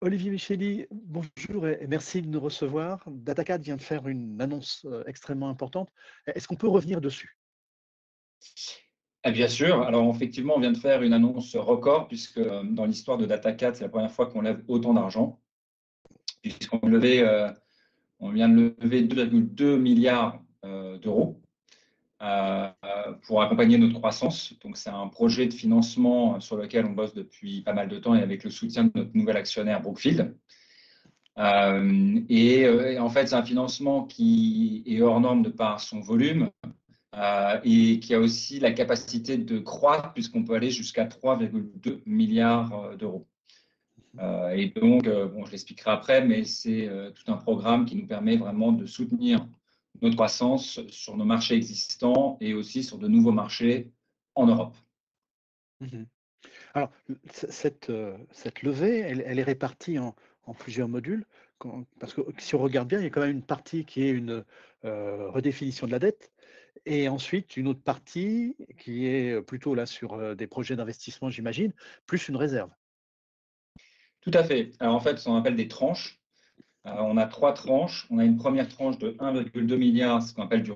Olivier Micheli, bonjour et merci de nous recevoir. DataCat vient de faire une annonce euh, extrêmement importante. Est-ce qu'on peut revenir dessus? Eh Bien sûr. Alors, effectivement, on vient de faire une annonce record, puisque euh, dans l'histoire de DataCat, c'est la première fois qu'on lève autant d'argent, puisqu'on euh, vient de lever 2,2 milliards d'euros pour accompagner notre croissance. Donc, c'est un projet de financement sur lequel on bosse depuis pas mal de temps et avec le soutien de notre nouvel actionnaire Brookfield. Euh, et, en fait, c'est un financement qui est hors norme de par son volume euh, et qui a aussi la capacité de croître puisqu'on peut aller jusqu'à 3,2 milliards euh, d'euros. et donc, bon, je l'expliquerai après, mais c'est tout un programme qui nous permet vraiment de soutenir notre croissance sur nos marchés existants et aussi sur de nouveaux marchés en Europe. Mmh Alors, cette, euh, cette levée, elle, est répartie en, plusieurs modules, parce que si on regarde bien, il y a quand même une partie qui est une euh, redéfinition de la dette, et ensuite une autre partie qui est plutôt là sur euh, des projets d'investissement, j'imagine, plus une réserve. Tout à fait. Alors en fait, on appelle des tranches. Euh, on a trois tranches. On a une première tranche de 1,2 milliard, ce qu'on appelle du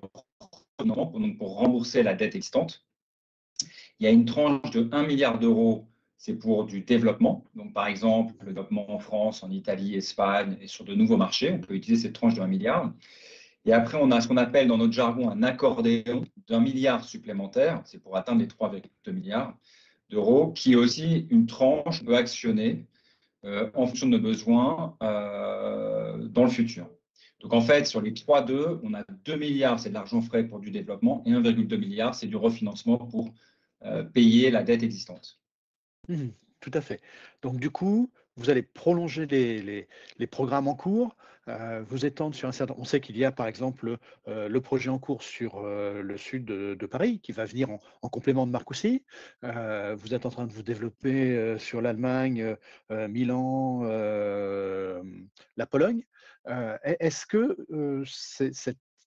donc pour rembourser la dette existante. Il y a une tranche de 1 milliard d'euros, c'est pour du développement. Donc, par exemple, le développement en France, en Italie, Espagne et sur de nouveaux marchés. On peut utiliser cette tranche de 1 milliard. Et après, on a ce qu'on appelle dans notre jargon un accordéon d'un milliard supplémentaire. C'est pour atteindre les 3,2 milliards d'euros, qui est aussi une tranche qu'on peut actionner en fonction de nos besoins euh, dans le futur. Donc en fait, sur les 3,2, on a 2 milliards, c'est de l'argent frais pour du développement, et 1,2 milliard, c'est du refinancement pour euh, payer la dette existante. Mmh, tout à fait. Donc du coup, vous allez prolonger les, programmes en cours, euh, vous étendre sur un certain. On sait qu'il y a par exemple euh, le projet en cours sur euh, le sud de, Paris qui va venir en, complément de Marcoussis. vous êtes en train de vous développer sur l'Allemagne, Milan, la Pologne. Est-ce que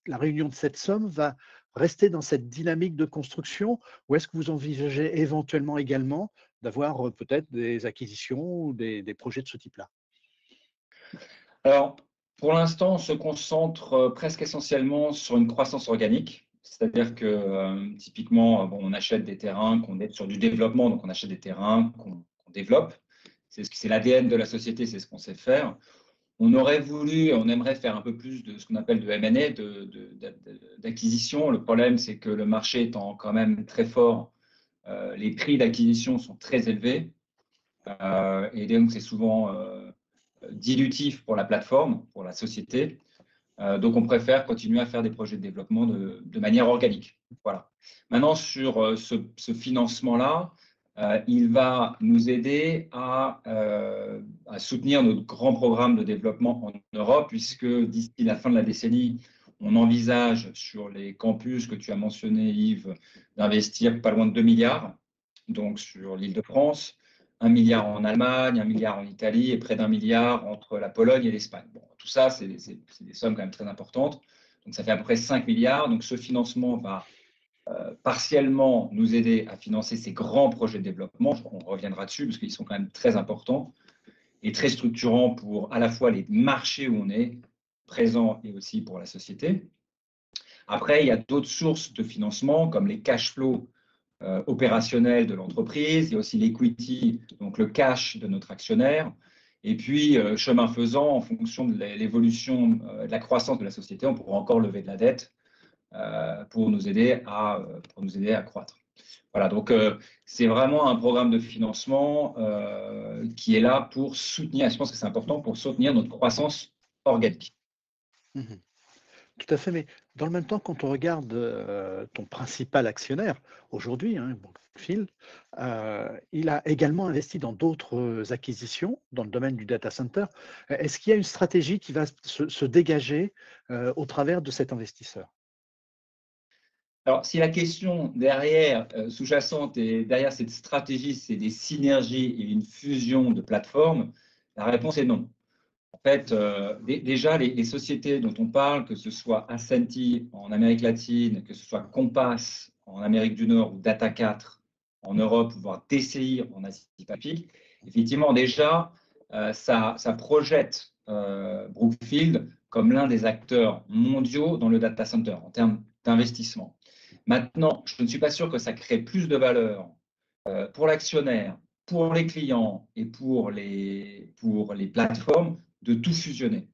la réunion de cette somme va rester dans cette dynamique de construction ou est-ce que vous envisagez éventuellement également d'avoir peut-être des acquisitions ou des, projets de ce type-là? Alors, pour l'instant, on se concentre presque essentiellement sur une croissance organique. C'est-à-dire que typiquement, on achète des terrains, qu'on est sur du développement, donc on achète des terrains qu'on développe. C'est l'ADN de la société, c'est ce qu'on sait faire. On aurait voulu, on aimerait faire un peu plus de ce qu'on appelle de M&A, d'acquisition. Le problème, c'est que le marché étant quand même très fort, les prix d'acquisition sont très élevés. Euh, et donc, c'est souvent euh, dilutif pour la plateforme, pour la société. donc, on préfère continuer à faire des projets de développement de, manière organique. Voilà. Maintenant, sur ce financement-là, euh, il va nous aider euh, à, soutenir notre grand programme de développement en Europe, puisque d'ici la fin de la décennie, on envisage sur les campus que tu as mentionnés, Yves, d'investir pas loin de 2 milliards, donc sur l'île de France, 1 milliard en Allemagne, 1 milliard en Italie et près d'un milliard entre la Pologne et l'Espagne. Bon, tout ça, c'est des, des, sommes quand même très importantes. Donc ça fait à peu près 5 milliards. Donc ce financement va euh, partiellement nous aider à financer ces grands projets de développement. On reviendra dessus parce qu'ils sont quand même très importants et très structurants pour à la fois les marchés où on est présent et aussi pour la société. Après, il y a d'autres sources de financement comme les cash flows euh, opérationnels de l'entreprise. Il y a aussi l'equity, donc le cash de notre actionnaire. Et puis, euh, chemin faisant, en fonction de l'évolution, de la croissance de la société, on pourra encore lever de la dette euh, pour, nous aider à, pour nous aider à croître. Voilà, donc euh, c'est vraiment un programme de financement euh, qui est là pour soutenir, je pense que c'est important, pour soutenir notre croissance organique. Mmh Tout à fait, mais dans le même temps, quand on regarde ton principal actionnaire aujourd'hui, hein, Phil, il a également investi dans d'autres acquisitions dans le domaine du data center. Est-ce qu'il y a une stratégie qui va se, dégager au travers de cet investisseur? Alors, si la question derrière, euh, sous-jacente et derrière cette stratégie, c'est des synergies et une fusion de plateformes, la réponse est non. Fait, euh, déjà, les, sociétés dont on parle, que ce soit Ascenti en Amérique latine, que ce soit Compass en Amérique du Nord ou Data4 en Europe, voire TCI en Asie-Pacifique, effectivement, déjà, ça, ça, projette Brookfield comme l'un des acteurs mondiaux dans le data center en termes d'investissement. Maintenant, je ne suis pas sûr que ça crée plus de valeur pour l'actionnaire, pour les clients et pour les, pour les plateformes de tout fusionner.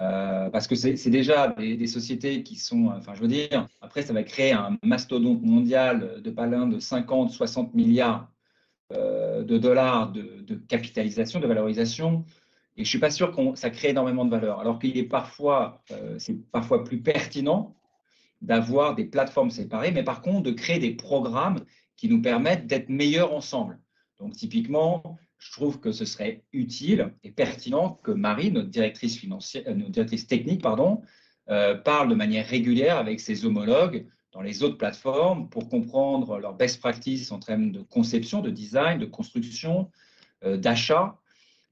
Euh, parce que c'est déjà des, sociétés qui sont, enfin je veux dire, après ça va créer un mastodonte mondial de pas de 50, 60 milliards euh, de dollars de, capitalisation, de valorisation, et je suis pas sûr que ça crée énormément de valeur. Alors qu'il est parfois, euh, c'est parfois plus pertinent d'avoir des plateformes séparées, mais par contre de créer des programmes qui nous permettent d'être meilleurs ensemble. Donc typiquement, je trouve que ce serait utile et pertinent que Marie, notre directrice, euh, technique, euh, parle de manière régulière avec ses homologues dans les autres plateformes pour comprendre leurs best practices en termes de conception, de design, de construction, euh, d'achat,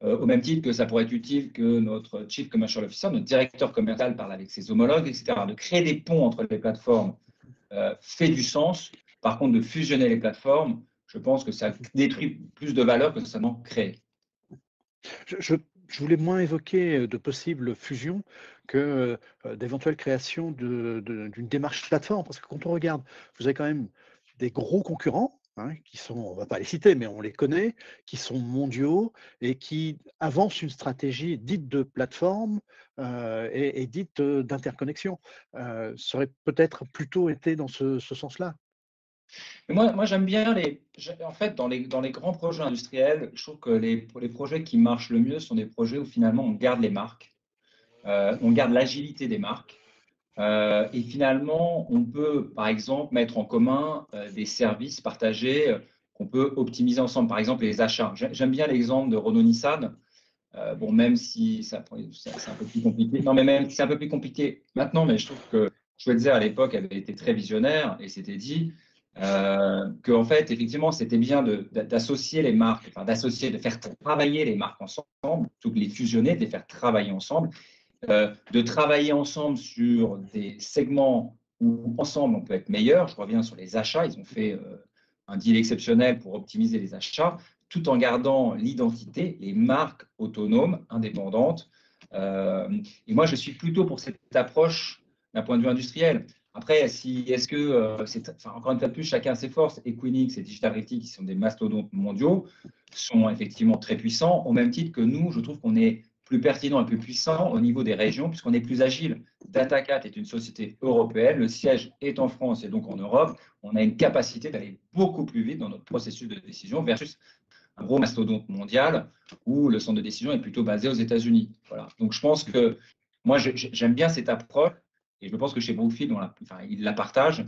au même titre que ça pourrait être utile que notre Chief Commercial Officer, notre directeur commercial parle avec ses homologues, etc. De créer des ponts entre les plateformes fait du sens. Par contre, de fusionner les plateformes, je pense que ça détruit plus de valeur que ça n'en crée. Je, voulais moins évoquer euh, de possibles fusions que euh, d'éventuelles créations d'une démarche plateforme, parce que quand on regarde, vous avez quand même des gros concurrents hein, qui sont, on ne va pas les citer, mais on les connaît, qui sont mondiaux et qui avancent une stratégie dite de plateforme euh, et, dite d'interconnexion. ça aurait peut-être plutôt été dans ce sens-là moi, moi j'aime bien les. En fait, dans les, dans les grands projets industriels, je trouve que les, les projets qui marchent le mieux sont des projets où finalement on garde les marques, euh, on garde l'agilité des marques. Euh, et finalement, on peut, par exemple, mettre en commun euh, des services partagés qu'on peut optimiser ensemble. Par exemple, les achats. J'aime bien l'exemple de Renault-Nissan. bon, même si c'est un peu plus compliqué. Non, mais même c'est un peu plus compliqué maintenant, mais je trouve que Schweitzer, à l'époque, avait été très visionnaire et s'était dit euh, que en fait, effectivement, c'était bien d'associer les marques, d'associer, de faire travailler les marques ensemble, plutôt que les fusionner, de les faire travailler ensemble, euh, de travailler ensemble sur des segments où ensemble on peut être meilleur. Je reviens sur les achats, ils ont fait euh, un deal exceptionnel pour optimiser les achats, tout en gardant l'identité, les marques autonomes, indépendantes. et moi, je suis plutôt pour cette approche d'un point de vue industriel. Après, si, est-ce que, euh, encore une fois plus, chacun a ses forces. Equinix et Digital Realty, qui sont des mastodontes mondiaux, sont effectivement très puissants, au même titre que nous, je trouve qu'on est plus pertinent et plus puissant au niveau des régions, puisqu'on est plus agile. Datacat est une société européenne, le siège est en France et donc en Europe. On a une capacité d'aller beaucoup plus vite dans notre processus de décision versus un gros mastodonte mondial où le centre de décision est plutôt basé aux États-Unis. Voilà. Donc je pense que moi, j'aime bien cette approche et je pense que chez Brookfield, enfin, ils la partagent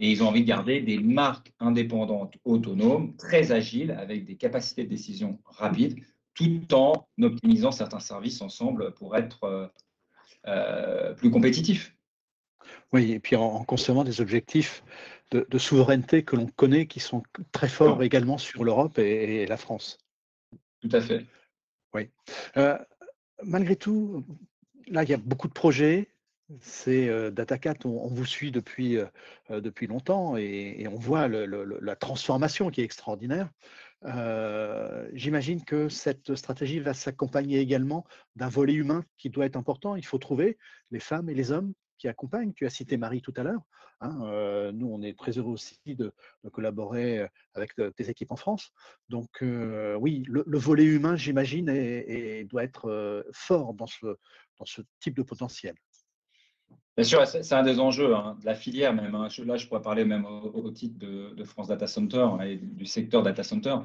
et ils ont envie de garder des marques indépendantes, autonomes, très agiles, avec des capacités de décision rapides, tout en optimisant certains services ensemble pour être euh, euh, plus compétitifs. Oui, et puis en, conservant des objectifs de, souveraineté que l'on connaît, qui sont très forts également sur l'Europe et, la France. Tout à fait. Oui. Euh, malgré tout, là, il y a beaucoup de projets, c'est DataCat, on, vous suit depuis, depuis longtemps et, on voit la transformation qui est extraordinaire. J'imagine que cette stratégie va s'accompagner également d'un volet humain qui doit être important. Il faut trouver les femmes et les hommes qui accompagnent. Tu as cité Marie tout à l'heure. Hein, nous, on est très heureux aussi de, collaborer avec tes équipes en France. Donc, oui, le, volet humain, j'imagine, doit être fort dans ce, dans ce type de potentiel. Bien sûr, c'est un des enjeux hein, de la filière même. Hein. Là, je pourrais parler même au, titre de, France Data Center hein, et du secteur Data Center.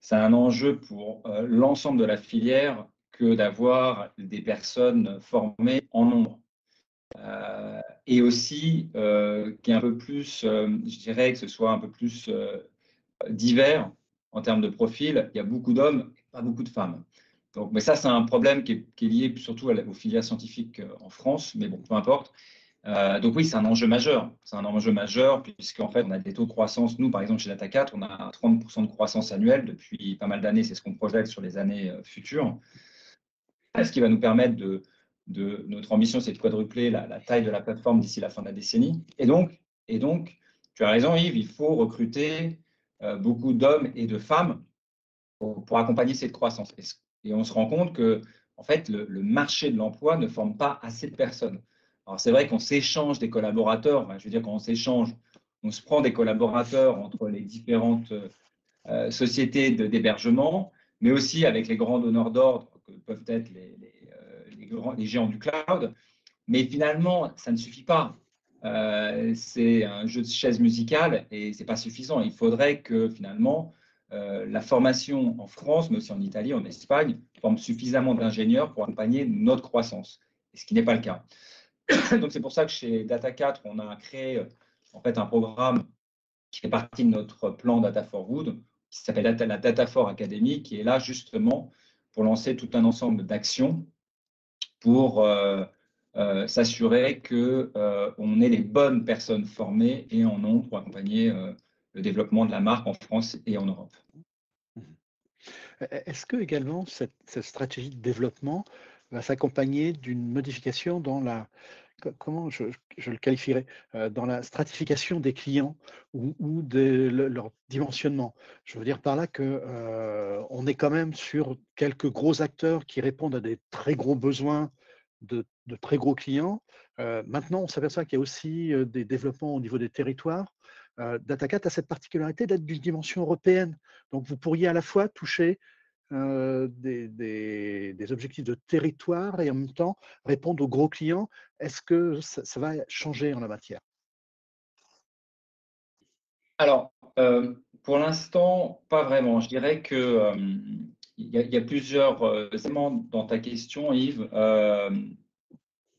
C'est un enjeu pour euh, l'ensemble de la filière que d'avoir des personnes formées en nombre. Euh, et aussi euh, qui est un peu plus, je dirais que ce soit un peu plus divers en termes de profil. Il y a beaucoup d'hommes, pas beaucoup de femmes mais ça, c'est un problème qui est, lié surtout aux filières scientifiques euh, en France, mais bon, peu importe. Euh, donc oui, c'est un enjeu majeur. C'est un enjeu majeur puisqu'en fait, on a des taux de croissance. Nous, par exemple, chez Data4, on a 30% de croissance annuelle depuis pas mal d'années. C'est ce qu'on projette sur les années euh, futures. Ce qui va nous permettre de, de notre ambition, c'est de quadrupler la, taille de la plateforme d'ici la fin de la décennie. Et donc, et donc, tu as raison, Yves, il faut recruter beaucoup d'hommes et de femmes pour, accompagner cette croissance. On se rend compte que en fait, le, marché de l'emploi ne forme pas assez de personnes. Alors c'est vrai qu'on s'échange des collaborateurs, je veux dire quand on s'échange, on se prend des collaborateurs entre les différentes euh, sociétés d'hébergement, mais aussi avec les grands donneurs d'ordre que peuvent être les, euh, les, géants du cloud. Mais finalement, ça ne suffit pas. Euh, c'est un jeu de chaise musicale et ce n'est pas suffisant. Il faudrait que finalement, la formation en France, mais aussi en Italie, en Espagne, forme suffisamment d'ingénieurs pour accompagner notre croissance, ce qui n'est pas le cas. Donc c'est pour ça que chez Data4, on a créé en fait un programme qui fait partie de notre plan Data for Wood, qui s'appelle la Data for Academy, qui est là justement pour lancer tout un ensemble d'actions pour euh, euh, s'assurer euh, on ait les bonnes personnes formées et en nombre pour accompagner le développement de la marque en France et en Europe. Est-ce que également cette, stratégie de développement va s'accompagner d'une modification dans la comment je, le qualifierais dans la stratification des clients ou, de leur dimensionnement? Je veux dire par là que on est quand même sur quelques gros acteurs qui répondent à des très gros besoins de, de très gros clients. maintenant, on s'aperçoit qu'il y a aussi des développements au niveau des territoires. Datacat a cette particularité d'être d'une dimension européenne. Donc, vous pourriez à la fois toucher des, objectifs de territoire et en même temps répondre aux gros clients. Est-ce que ça, va changer en la matière? Alors, pour l'instant, pas vraiment. Je dirais que il y, a plusieurs éléments dans ta question, Yves.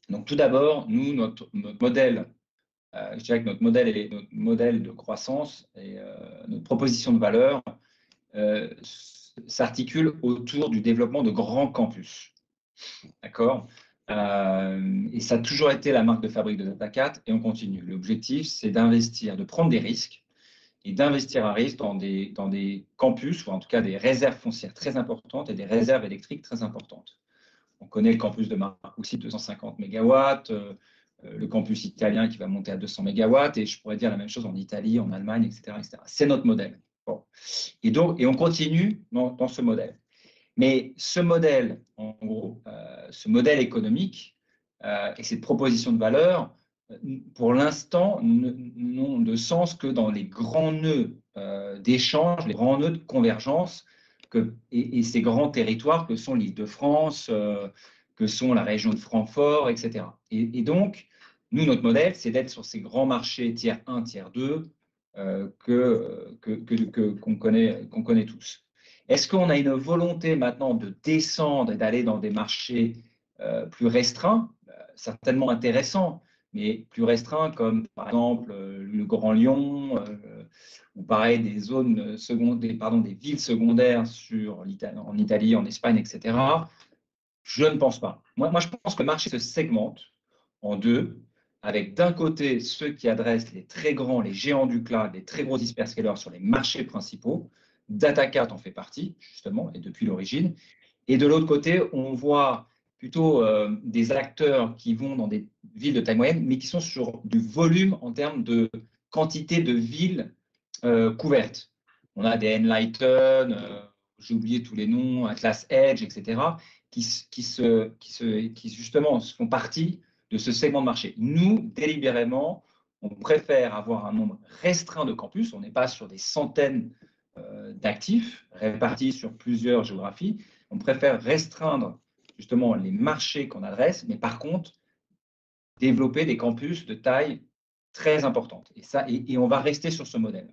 donc, tout d'abord, nous, notre, modèle euh, je dirais que notre modèle, de croissance et euh, notre proposition de valeur euh, s'articule autour du développement de grands campus. D'accord? Et ça a toujours été la marque de fabrique de Data4 et on continue. L'objectif, c'est d'investir, de prendre des risques et d'investir à risque dans des, campus ou en tout cas des réserves foncières très importantes et des réserves électriques très importantes. On connaît le campus de Marcoussis, 250 MW, euh, le campus italien qui va monter à 200 MW, et je pourrais dire la même chose en Italie, en Allemagne, etc. C'est notre modèle. Et, donc, et on continue dans, ce modèle. Mais ce modèle, en gros, euh, ce modèle économique euh, et cette proposition de valeur, pour l'instant, n'ont de sens que dans les grands nœuds d'échange, les grands nœuds de convergence et, ces grands territoires que sont l'île de France, que sont la région de Francfort, etc. Et, donc, nous, notre modèle, c'est d'être sur ces grands marchés tiers 1, tiers 2 euh, que, que, qu'on, connaît, qu'on connaît tous. Est-ce qu'on a une volonté maintenant de descendre et d'aller dans des marchés euh, plus restreints? Euh, Certainement intéressants, mais plus restreints comme par exemple le Grand Lyon ou pareil des zones secondaires, pardon, des villes secondaires sur en Italie, en Espagne, etc. Je ne pense pas. Moi, moi, je pense que le marché se segmente en deux avec d'un côté ceux qui adressent les très grands, les géants du cloud, les très gros hyperscalers sur les marchés principaux. DataCart en fait partie, justement, et depuis l'origine. Et de l'autre côté, on voit plutôt euh, des acteurs qui vont dans des villes de taille moyenne, mais qui sont sur du volume en termes de quantité de villes euh, couvertes. On a des Enlighten, euh, j'ai oublié tous les noms, Atlas Edge, etc., qui, qui, se, qui justement font partie de ce segment de marché. Nous, délibérément, on préfère avoir un nombre restreint de campus. On n'est pas sur des centaines euh, d'actifs répartis sur plusieurs géographies. On préfère restreindre justement les marchés qu'on adresse, mais par contre, développer des campus de taille très importante. Et, ça, et, on va rester sur ce modèle.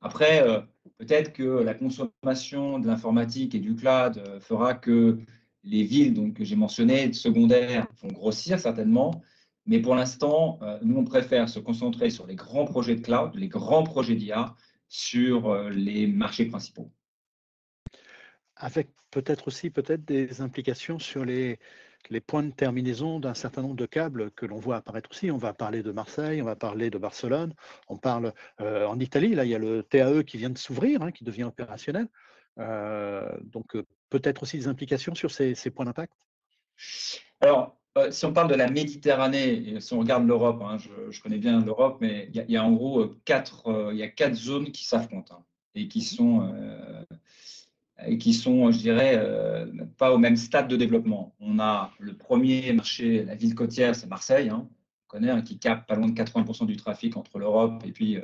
Après, euh, peut-être que la consommation de l'informatique et du cloud euh, fera que les villes donc, que j'ai mentionnées, secondaires, vont grossir certainement. Mais pour l'instant, euh, nous, on préfère se concentrer sur les grands projets de cloud, les grands projets d'IA sur euh, les marchés principaux. Avec peut-être aussi peut-être des implications sur les, points de terminaison d'un certain nombre de câbles que l'on voit apparaître aussi. On va parler de Marseille, on va parler de Barcelone, on parle euh, en Italie, là il y a le TAE qui vient de s'ouvrir, hein, qui devient opérationnel. Donc peut-être aussi des implications sur ces, points d'impact? Alors, euh, si on parle de la Méditerranée, et si on regarde l'Europe, hein, je, connais bien l'Europe, mais il y, a en gros euh, quatre, euh, il y a quatre zones qui s'affrontent hein, et qui sont et qui sont, je dirais, pas au même stade de développement. On a le premier marché, la ville côtière, c'est Marseille, hein, on connaît, qui capte pas loin de 80% du trafic entre l'Europe et puis,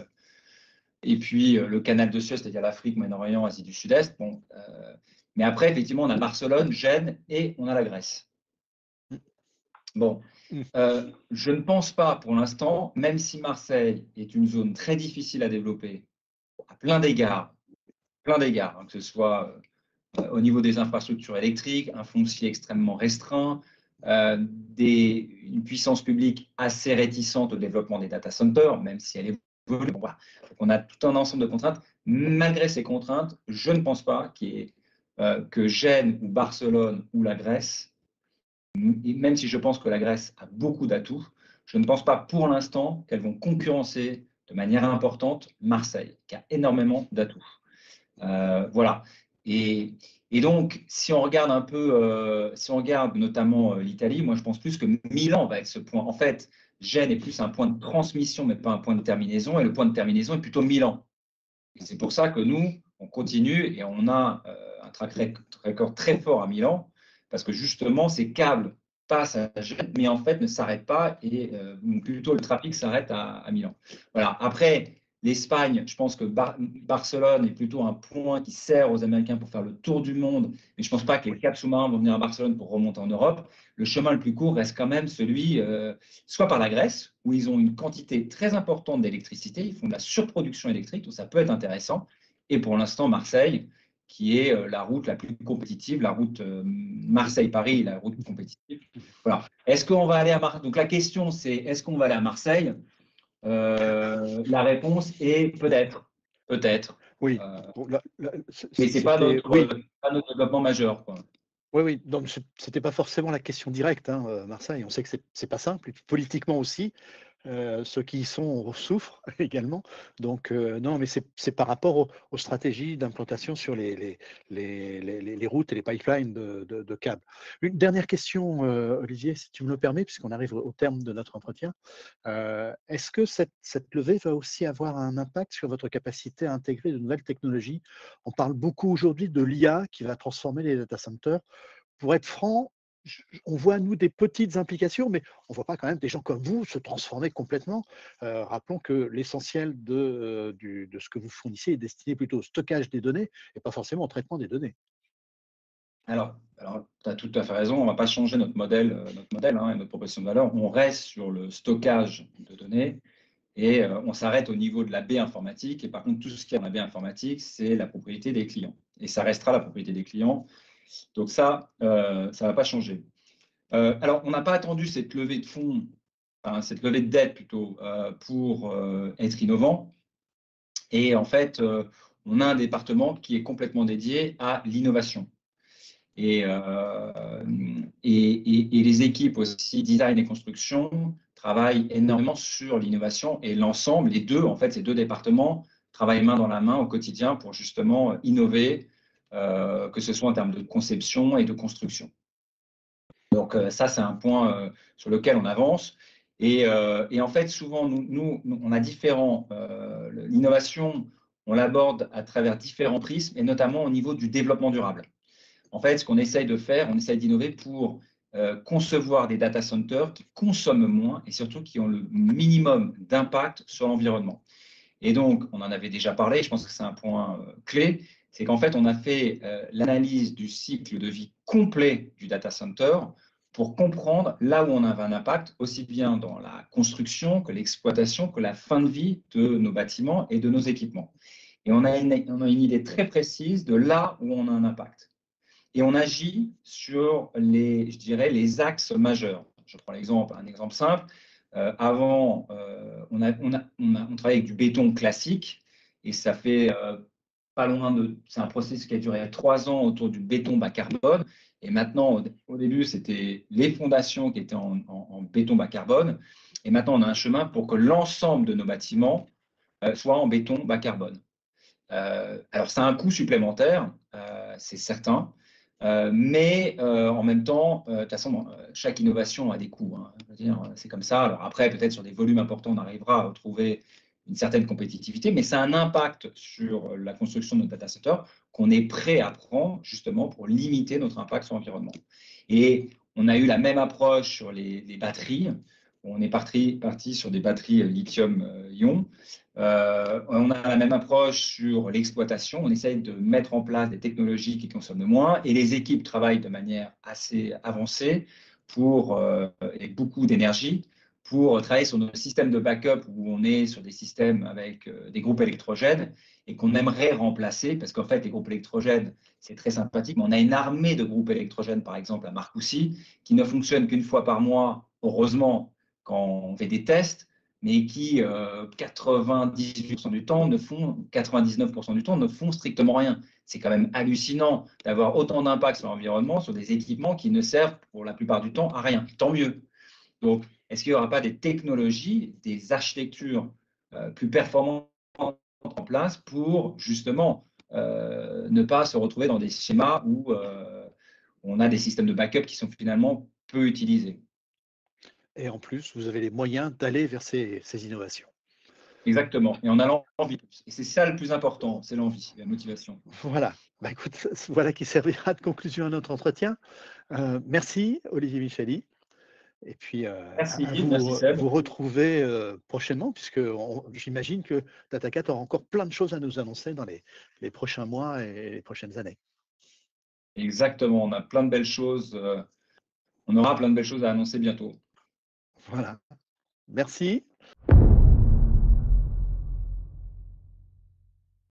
et puis le canal de Suez, c'est-à-dire l'Afrique, Moyen-Orient, Asie du Sud-Est. Bon, mais après, effectivement, on a Barcelone, Gênes et on a la Grèce. Bon, euh, je ne pense pas pour l'instant, même si Marseille est une zone très difficile à développer, à plein d'égards, plein d'égards, hein, que ce soit euh, au niveau des infrastructures électriques, un foncier extrêmement restreint, euh, une puissance publique assez réticente au développement des data centers, même si elle on a tout un ensemble de contraintes. Malgré ces contraintes, je ne pense pas que Gênes ou Barcelone ou la Grèce même si je pense que la Grèce a beaucoup d'atouts, je ne pense pas pour l'instant qu'elles vont concurrencer de manière importante Marseille, qui a énormément d'atouts. Euh, voilà. Et, donc, si on regarde un peu, euh, si on regarde notamment euh, l'Italie, moi je pense plus que Milan va être ce point. En fait, Gênes est plus un point de transmission, mais pas un point de terminaison, et le point de terminaison est plutôt Milan. C'est pour ça que nous, on continue et on a un track record très fort à Milan parce que justement, ces câbles passent à Gênes, mais en fait ne s'arrêtent pas et euh, plutôt le trafic s'arrête à, Milan. Voilà. Après, l'Espagne, je pense que Barcelone est plutôt un point qui sert aux Américains pour faire le tour du monde, mais je ne pense pas que les câbles sous-marins vont venir à Barcelone pour remonter en Europe. Le chemin le plus court reste quand même celui, euh, soit par la Grèce, où ils ont une quantité très importante d'électricité, ils font de la surproduction électrique, donc ça peut être intéressant. Et pour l'instant, Marseille, qui est euh, la route la plus compétitive, la route euh, Marseille-Paris, la route compétitive. Voilà. Est-ce qu'on va aller à Marseille Donc la question, c'est est-ce qu'on va aller à Marseille? La réponse est peut-être, peut-être. Oui. mais ce n'est pas, notre développement majeur. Oui, oui, donc ce n'était pas forcément la question directe, hein, Marseille. On sait que ce n'est pas simple, et puis politiquement aussi, euh, ceux qui y sont souffrent également. Donc, euh, non, mais c'est par rapport aux, stratégies d'implantation sur les, les, les, les, routes et les pipelines de, de, câbles. Une dernière question, euh, Olivier, si tu me le permets, puisqu'on arrive au terme de notre entretien. Est-ce que cette, cette, levée va aussi avoir un impact sur votre capacité à intégrer de nouvelles technologies? On parle beaucoup aujourd'hui de l'IA qui va transformer les data centers. Pour être franc, on voit, nous, des petites implications, mais on ne voit pas quand même des gens comme vous se transformer complètement. Euh, rappelons que l'essentiel de, euh, de, ce que vous fournissez est destiné plutôt au stockage des données et pas forcément au traitement des données. Alors, alors tu as tout à fait raison, on ne va pas changer notre modèle, euh, notre modèle hein, et notre proposition de valeur. On reste sur le stockage de données et on s'arrête au niveau de la baie informatique. Et par contre, tout ce qui est dans la baie informatique, c'est la propriété des clients. Et ça restera la propriété des clients. Donc ça, euh, ça ne va pas changer. Euh, alors, on n'a pas attendu cette levée de fonds, cette levée de dette plutôt, euh, pour être innovant. Et en fait, on a un département qui est complètement dédié à l'innovation. Et, les équipes aussi, design et construction, travaillent énormément sur l'innovation et l'ensemble, les deux, en fait, ces deux départements travaillent main dans la main au quotidien pour justement innover, que ce soit en termes de conception et de construction. Donc euh, ça, c'est un point euh, sur lequel on avance. Et, en fait, souvent, nous, on a différents... L'innovation, on l'aborde à travers différents prismes, et notamment au niveau du développement durable. En fait, ce qu'on essaye de faire, on essaye d'innover pour concevoir des data centers qui consomment moins et surtout qui ont le minimum d'impact sur l'environnement. Et donc, on en avait déjà parlé, je pense que c'est un point clé, c'est qu'en fait, on a fait euh, l'analyse du cycle de vie complet du data center pour comprendre là où on avait un impact, aussi bien dans la construction que l'exploitation, que la fin de vie de nos bâtiments et de nos équipements. Et on a, une, on a une idée très précise de là où on a un impact. Et on agit sur les, je dirais, les axes majeurs. Je prends l'exemple, un exemple simple. Euh, avant, euh, on, a, on, a, on, on, travaille avec du béton classique et ça fait pas loin de. C'est un processus qui a duré trois ans autour du béton bas carbone. Et maintenant, au, début, c'était les fondations qui étaient en, béton bas carbone. Et maintenant, on a un chemin pour que l'ensemble de nos bâtiments euh, soient en béton bas carbone. Euh, alors, c'est un coût supplémentaire, euh, c'est certain. mais en même temps, de toute façon, chaque innovation a des coûts. Hein. c'est comme ça. Alors après, peut-être sur des volumes importants, on arrivera à retrouver une certaine compétitivité, mais ça a un impact sur la construction de notre data center qu'on est prêt à prendre justement pour limiter notre impact sur l'environnement. Et on a eu la même approche sur les, batteries. On est parti, sur des batteries lithium-ion. Euh, on a la même approche sur l'exploitation. On essaye de mettre en place des technologies qui consomment moins et les équipes travaillent de manière assez avancée pour euh, et beaucoup d'énergie pour travailler sur nos systèmes de backup où on est sur des systèmes avec euh, des groupes électrogènes et qu'on aimerait remplacer parce qu'en fait, les groupes électrogènes, c'est très sympathique, mais on a une armée de groupes électrogènes, par exemple à Marcoussis, qui ne fonctionnent qu'une fois par mois, heureusement, quand on fait des tests, mais qui, 98% euh, du temps, ne font, 99% du temps, ne font strictement rien. C'est quand même hallucinant d'avoir autant d'impact sur l'environnement, sur des équipements qui ne servent pour la plupart du temps à rien. Tant mieux. Donc, est-ce qu'il n'y aura pas des technologies, des architectures euh, plus performantes en place pour justement euh, ne pas se retrouver dans des schémas où on a des systèmes de backup qui sont finalement peu utilisés? Et en plus, vous avez les moyens d'aller vers ces, innovations. Exactement, et en allant envie. Et c'est ça le plus important, c'est l'envie, la motivation. Voilà, bah, écoute, voilà qui servira de conclusion à notre entretien. Euh, merci Olivier Micheli. Et puis, euh, merci, vous, merci vous retrouver euh, prochainement, puisque j'imagine que DataCat aura encore plein de choses à nous annoncer dans les, les, prochains mois et les prochaines années. Exactement, on a plein de belles choses. on aura plein de belles choses à annoncer bientôt. Voilà. Merci.